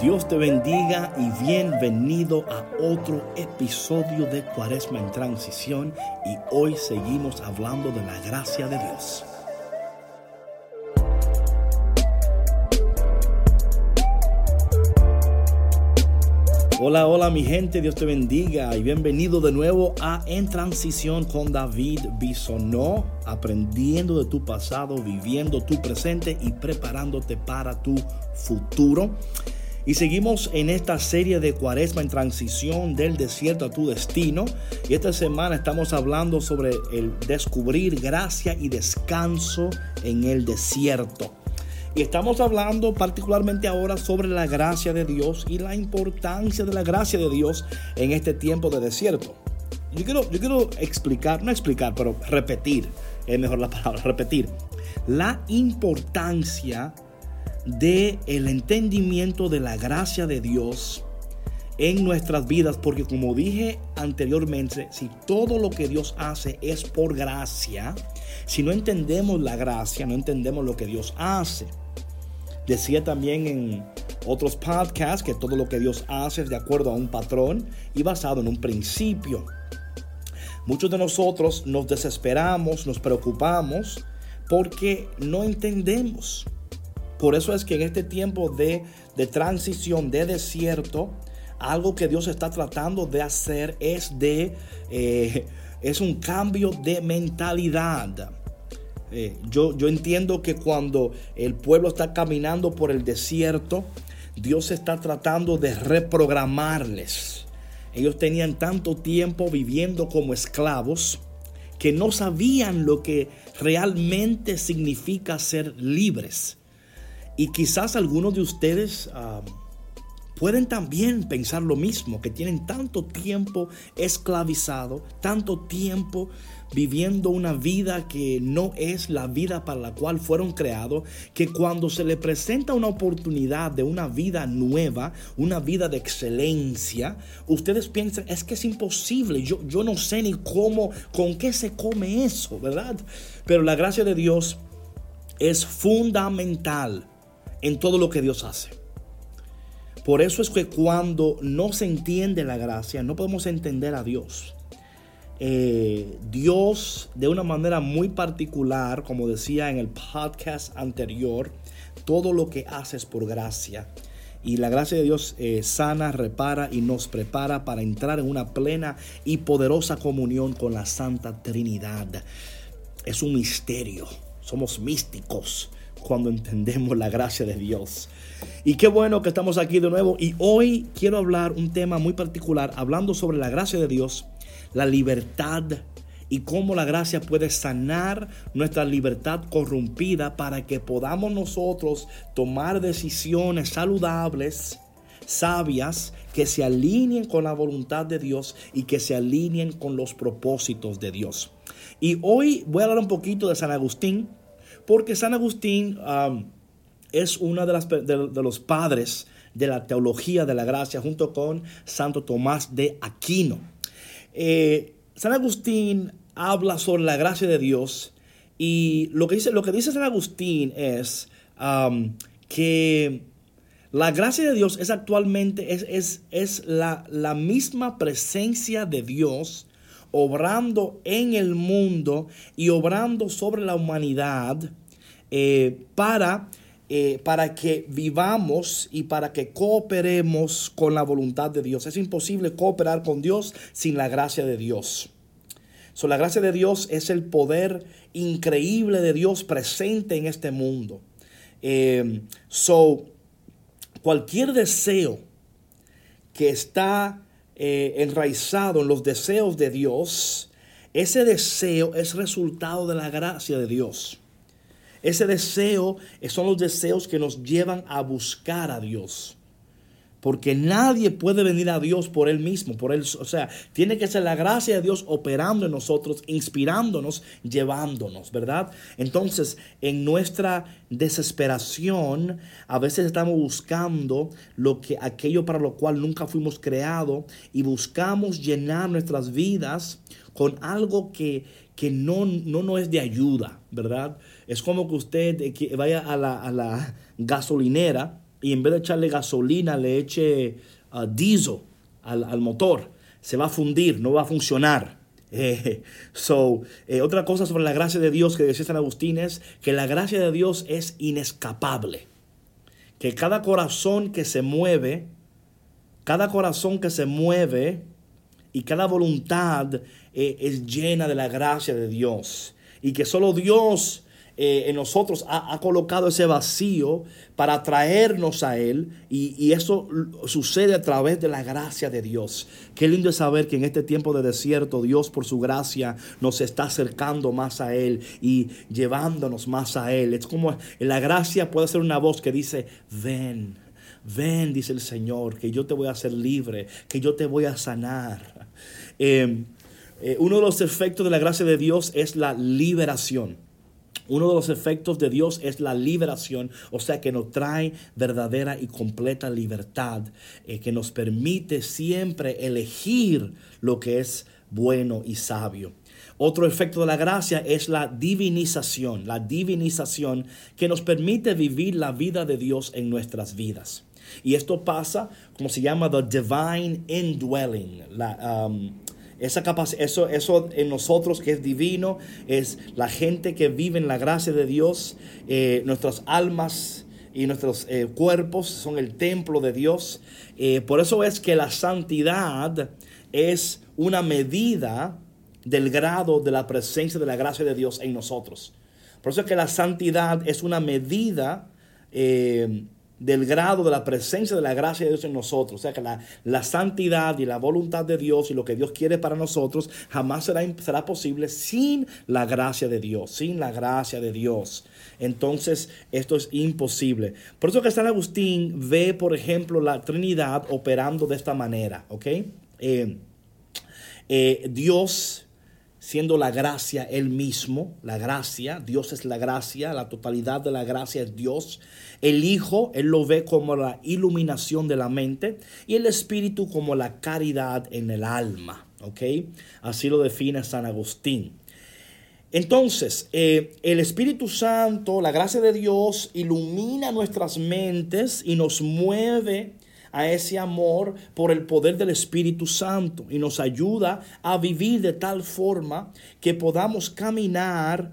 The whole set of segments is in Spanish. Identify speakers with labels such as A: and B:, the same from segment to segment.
A: Dios te bendiga y bienvenido a otro episodio de Cuaresma en Transición y hoy seguimos hablando de la gracia de Dios. Hola, hola mi gente, Dios te bendiga y bienvenido de nuevo a En Transición con David Bisonó, aprendiendo de tu pasado, viviendo tu presente y preparándote para tu futuro. Y seguimos en esta serie de Cuaresma en transición del desierto a tu destino. Y esta semana estamos hablando sobre el descubrir gracia y descanso en el desierto. Y estamos hablando particularmente ahora sobre la gracia de Dios y la importancia de la gracia de Dios en este tiempo de desierto. Yo quiero, yo quiero explicar, no explicar, pero repetir, es mejor la palabra, repetir, la importancia de el entendimiento de la gracia de Dios en nuestras vidas, porque como dije anteriormente, si todo lo que Dios hace es por gracia, si no entendemos la gracia, no entendemos lo que Dios hace. Decía también en otros podcasts que todo lo que Dios hace es de acuerdo a un patrón y basado en un principio. Muchos de nosotros nos desesperamos, nos preocupamos porque no entendemos. Por eso es que en este tiempo de, transición, de desierto, algo que Dios está tratando de hacer es de eh, es un cambio de mentalidad. Eh, yo, yo entiendo que cuando el pueblo está caminando por el desierto, Dios está tratando de reprogramarles. Ellos tenían tanto tiempo viviendo como esclavos que no sabían lo que realmente significa ser libres. Y quizás algunos de ustedes ah, pueden también pensar lo mismo, que tienen tanto tiempo esclavizado, tanto tiempo viviendo una vida que no es la vida para la cual fueron creados, que cuando se le presenta una oportunidad de una vida nueva, una vida de excelencia, ustedes piensan, es que es imposible, yo, yo no sé ni cómo, con qué se come eso, ¿verdad? Pero la gracia de Dios es fundamental en todo lo que Dios hace. Por eso es que cuando no se entiende la gracia, no podemos entender a Dios. Eh, Dios de una manera muy particular, como decía en el podcast anterior, todo lo que hace es por gracia. Y la gracia de Dios eh, sana, repara y nos prepara para entrar en una plena y poderosa comunión con la Santa Trinidad. Es un misterio, somos místicos cuando entendemos la gracia de Dios. Y qué bueno que estamos aquí de nuevo. Y hoy quiero hablar un tema muy particular, hablando sobre la gracia de Dios, la libertad y cómo la gracia puede sanar nuestra libertad corrompida para que podamos nosotros tomar decisiones saludables, sabias, que se alineen con la voluntad de Dios y que se alineen con los propósitos de Dios. Y hoy voy a hablar un poquito de San Agustín, porque San Agustín es uno de, de, los padres de la teología de la gracia junto con Santo Tomás de Aquino. Eh, San Agustín habla sobre la gracia de Dios y lo que dice, lo que dice San Agustín es que la gracia de Dios es actualmente es, es, es la, la misma presencia de Dios obrando en el mundo y obrando sobre la humanidad eh, para, eh, para que vivamos y para que cooperemos con la voluntad de Dios. Es imposible cooperar con Dios sin la gracia de Dios. So, la gracia de Dios es el poder increíble de Dios presente en este mundo. Eh, so, cualquier deseo que está eh, enraizado en los deseos de Dios, ese deseo es resultado de la gracia de Dios. Ese deseo son los deseos que nos llevan a buscar a Dios. Porque nadie puede venir a Dios por él mismo, por él, o sea, tiene que ser la gracia de Dios operando en nosotros, inspirándonos, llevándonos, ¿verdad? Entonces, en nuestra desesperación, a veces estamos buscando lo que aquello para lo cual nunca fuimos creados y buscamos llenar nuestras vidas con algo que, que no, no, no es de ayuda, ¿verdad? Es como que usted vaya a la, a la gasolinera y en vez de echarle gasolina le eche uh, diesel al, motor, se va a fundir, no va a funcionar. Eh, so, eh, otra cosa sobre la gracia de Dios que decía San Agustín es que la gracia de Dios es inescapable. Que cada corazón que se mueve, cada corazón que se mueve y cada voluntad eh, es llena de la gracia de Dios. Y que solo Dios eh, en nosotros ha, colocado ese vacío para traernos a Él y, eso sucede a través de la gracia de Dios. Qué lindo es saber que en este tiempo de desierto Dios por su gracia nos está acercando más a Él y llevándonos más a Él. Es como la gracia puede ser una voz que dice, ven. Ven, dice el Señor, que yo te voy a hacer libre, que yo te voy a sanar. Eh, eh, uno de los efectos de la gracia de Dios es la liberación. Uno de los efectos de Dios es la liberación, o sea que nos trae verdadera y completa libertad, eh, que nos permite siempre elegir lo que es bueno y sabio. Otro efecto de la gracia es la divinización, la divinización que nos permite vivir la vida de Dios en nuestras vidas. Y esto pasa como se llama the divine indwelling, la, um, esa eso, eso en nosotros que es divino, es la gente que vive en la gracia de Dios, eh, nuestras almas y nuestros eh, cuerpos son el templo de Dios. Eh, por eso es que la santidad es una medida del grado de la presencia de la gracia de Dios en nosotros. Por eso es que la santidad es una medida del grado de la presencia de la gracia de Dios en nosotros. O sea que la, santidad y la voluntad de Dios y lo que Dios quiere para nosotros jamás será, será posible sin la gracia de Dios, sin la gracia de Dios. Entonces esto es imposible. Por eso que San Agustín ve, por ejemplo, la Trinidad operando de esta manera. ¿ok? Eh, eh, Dios siendo la gracia Él mismo, la gracia, Dios es la gracia, la totalidad de la gracia es Dios. El Hijo, Él lo ve como la iluminación de la mente y el Espíritu como la caridad en el alma. ¿Ok? Así lo define San Agustín. Entonces, eh, el Espíritu Santo, la gracia de Dios, ilumina nuestras mentes y nos mueve a ese amor por el poder del Espíritu Santo y nos ayuda a vivir de tal forma que podamos caminar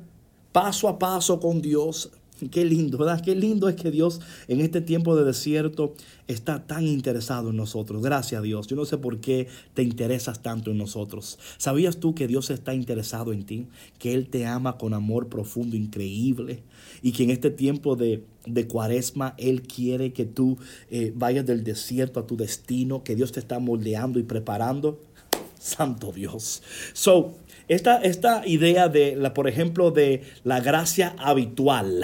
A: paso a paso con Dios Qué lindo, ¿verdad? Qué lindo es que Dios en este tiempo de desierto está tan interesado en nosotros. Gracias a Dios. Yo no sé por qué te interesas tanto en nosotros. ¿Sabías tú que Dios está interesado en ti? Que Él te ama con amor profundo, increíble. Y que en este tiempo de, cuaresma Él quiere que tú eh, vayas del desierto a tu destino, que Dios te está moldeando y preparando. Santo Dios. So, esta, esta idea de, la, por ejemplo, de la gracia habitual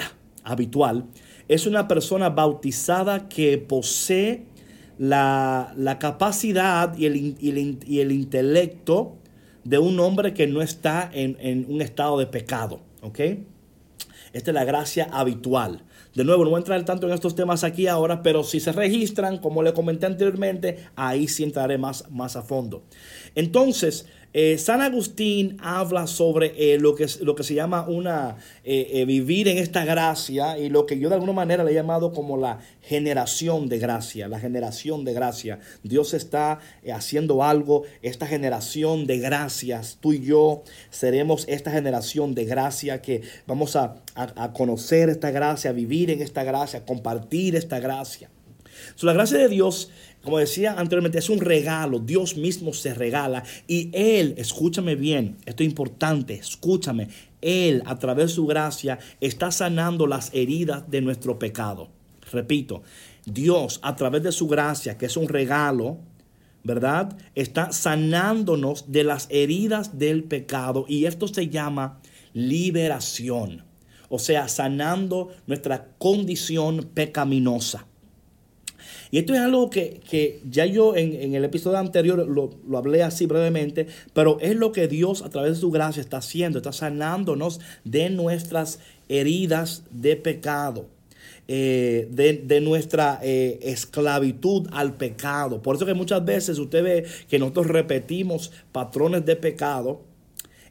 A: habitual, es una persona bautizada que posee la, capacidad y el, y, el, intelecto de un hombre que no está en, un estado de pecado. ¿ok? Esta es la gracia habitual. De nuevo, no voy a entrar tanto en estos temas aquí ahora, pero si se registran, como le comenté anteriormente, ahí sí entraré más, más a fondo. Entonces, eh, San Agustín habla sobre eh, lo, que, lo que se llama una eh, vivir en esta gracia y lo que yo de alguna manera le he llamado como la generación de gracia, la generación de gracia. Dios está haciendo algo, esta generación de gracias, tú y yo seremos esta generación de gracia que vamos a, a conocer esta gracia, a vivir en esta gracia, a compartir esta gracia. So, la gracia de Dios, como decía anteriormente, es un regalo. Dios mismo se regala. Y Él, escúchame bien, esto es importante, escúchame. Él, a través de su gracia, está sanando las heridas de nuestro pecado. Repito, Dios, a través de su gracia, que es un regalo, ¿verdad? Está sanándonos de las heridas del pecado. Y esto se llama liberación. O sea, sanando nuestra condición pecaminosa. Y esto es algo que, ya yo en, el episodio anterior lo, hablé así brevemente, pero es lo que Dios a través de su gracia está haciendo, está sanándonos de nuestras heridas de pecado. Eh, de, nuestra eh, esclavitud al pecado. Por eso que muchas veces usted ve que nosotros repetimos patrones de pecado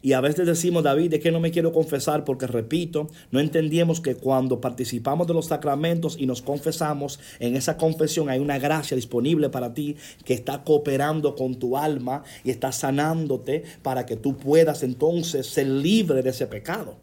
A: Y a veces decimos, David, ¿de qué no me quiero confesar? Porque repito, no entendíamos que cuando participamos de los sacramentos y nos confesamos, en esa confesión hay una gracia disponible para ti que está cooperando con tu alma y está sanándote para que tú puedas entonces ser libre de ese pecado.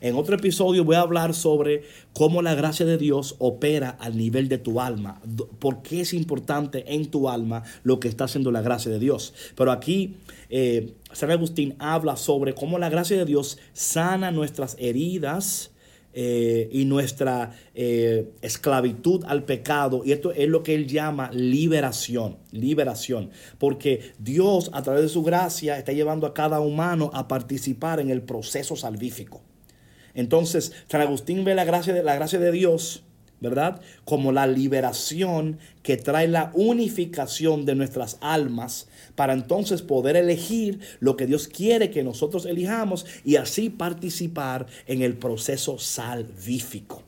A: En otro episodio voy a hablar sobre cómo la gracia de Dios opera al nivel de tu alma, por qué es importante en tu alma lo que está haciendo la gracia de Dios. Pero aquí eh, San Agustín habla sobre cómo la gracia de Dios sana nuestras heridas. Eh, y nuestra eh, esclavitud al pecado. Y esto es lo que él llama liberación, liberación. Porque Dios a través de su gracia está llevando a cada humano a participar en el proceso salvífico. Entonces, San Agustín ve la gracia de, la gracia de Dios, ¿verdad? Como la liberación que trae la unificación de nuestras almas para entonces poder elegir lo que Dios quiere que nosotros elijamos y así participar en el proceso salvífico.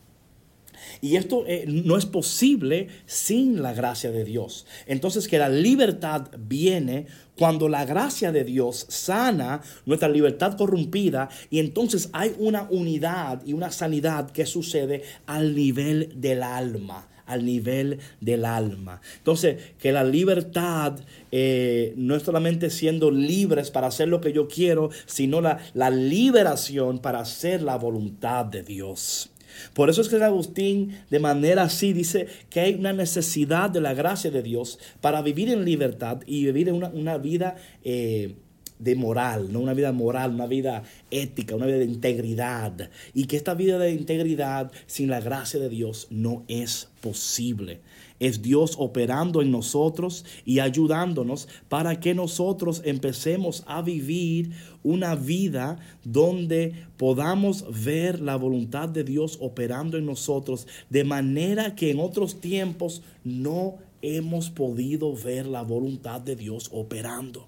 A: Y esto eh, no es posible sin la gracia de Dios. Entonces que la libertad viene cuando la gracia de Dios sana nuestra libertad corrompida y entonces hay una unidad y una sanidad que sucede al nivel del alma al nivel del alma. Entonces, que la libertad eh, no es solamente siendo libres para hacer lo que yo quiero, sino la, la liberación para hacer la voluntad de Dios. Por eso es que Agustín de manera así dice que hay una necesidad de la gracia de Dios para vivir en libertad y vivir en una, vida eh, de moral, no una vida moral, una vida ética, una vida de integridad. Y que esta vida de integridad sin la gracia de Dios no es posible es Dios operando en nosotros y ayudándonos para que nosotros empecemos a vivir una vida donde podamos ver la voluntad de Dios operando en nosotros de manera que en otros tiempos no hemos podido ver la voluntad de Dios operando.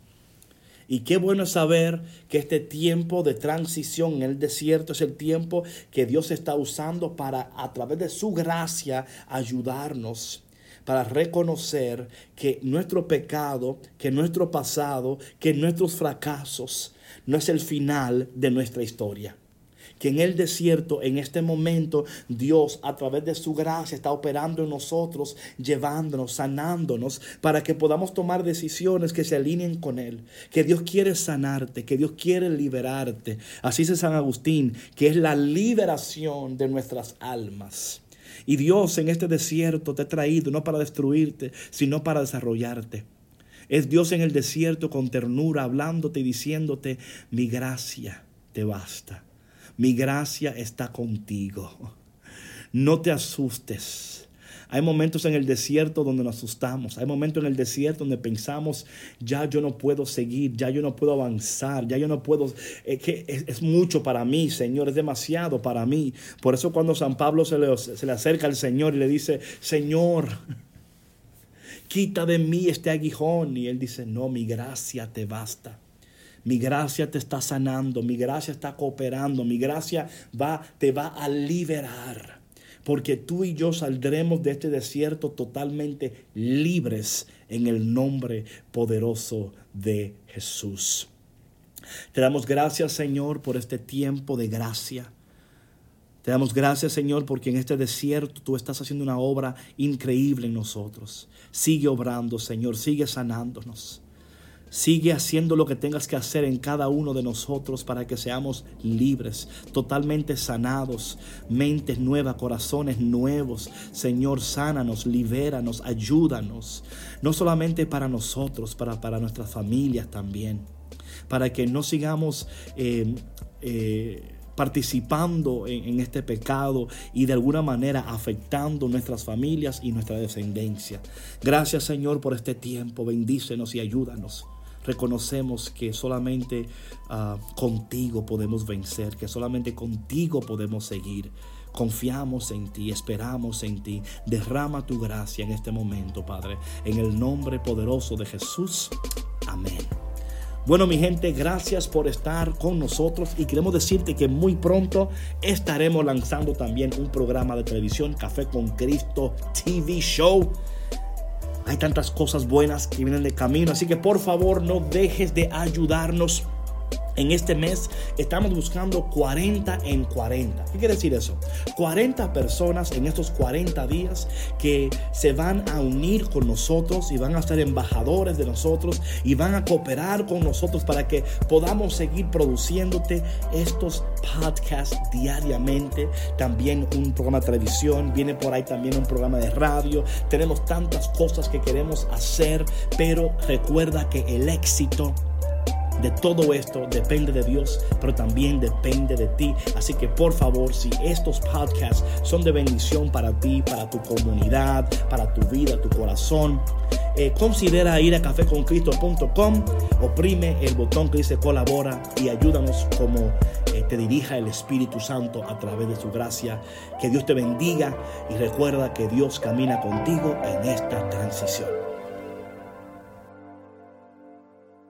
A: Y qué bueno saber que este tiempo de transición en el desierto es el tiempo que Dios está usando para, a través de su gracia, ayudarnos para reconocer que nuestro pecado, que nuestro pasado, que nuestros fracasos no es el final de nuestra historia que en el desierto, en este momento, Dios a través de su gracia está operando en nosotros, llevándonos, sanándonos, para que podamos tomar decisiones que se alineen con Él. Que Dios quiere sanarte, que Dios quiere liberarte. Así dice San Agustín, que es la liberación de nuestras almas. Y Dios en este desierto te ha traído no para destruirte, sino para desarrollarte. Es Dios en el desierto con ternura, hablándote y diciéndote, mi gracia te basta. Mi gracia está contigo. No te asustes. Hay momentos en el desierto donde nos asustamos. Hay momentos en el desierto donde pensamos, ya yo no puedo seguir, ya yo no puedo avanzar, ya yo no puedo, es que es, mucho para mí, Señor, es demasiado para mí. Por eso cuando San Pablo se le, se le acerca al Señor y le dice, Señor, quita de mí este aguijón. Y él dice, no, mi gracia te basta. Mi gracia te está sanando, mi gracia está cooperando, mi gracia va, te va a liberar porque tú y yo saldremos de este desierto totalmente libres en el nombre poderoso de Jesús. Te damos gracias, Señor, por este tiempo de gracia. Te damos gracias, Señor, porque en este desierto tú estás haciendo una obra increíble en nosotros. Sigue obrando, Señor, sigue sanándonos. Sigue haciendo lo que tengas que hacer en cada uno de nosotros para que seamos libres, totalmente sanados, mentes nuevas, corazones nuevos. Señor, sánanos, libéranos, ayúdanos. No solamente para nosotros, para, para nuestras familias también. Para que no sigamos... Eh, eh, participando en, en, este pecado y de alguna manera afectando nuestras familias y nuestra descendencia. Gracias Señor por este tiempo, bendícenos y ayúdanos reconocemos que solamente ah, contigo podemos vencer, que solamente contigo podemos seguir. Confiamos en ti, esperamos en ti. Derrama tu gracia en este momento, Padre. En el nombre poderoso de Jesús. Amén. Bueno, mi gente, gracias por estar con nosotros y queremos decirte que muy pronto estaremos lanzando también un programa de televisión, Café con Cristo TV Show. Hay tantas cosas buenas que vienen de camino, así que por favor no dejes de ayudarnos En este mes estamos buscando 40 en 40. ¿Qué quiere decir eso? 40 personas en estos 40 días que se van a unir con nosotros y van a ser embajadores de nosotros y van a cooperar con nosotros para que podamos seguir produciéndote estos podcasts diariamente. También un programa de televisión, viene por ahí también un programa de radio. Tenemos tantas cosas que queremos hacer, pero recuerda que el éxito de todo esto depende de Dios, pero también depende de ti. Así que por favor, si estos podcasts son de bendición para ti, para tu comunidad, para tu vida, tu corazón, eh, considera ir a cafeconcristo.com, oprime el botón que dice colabora y ayúdanos como eh, te dirija el Espíritu Santo a través de su gracia. Que Dios te bendiga y recuerda que Dios camina contigo en esta transición.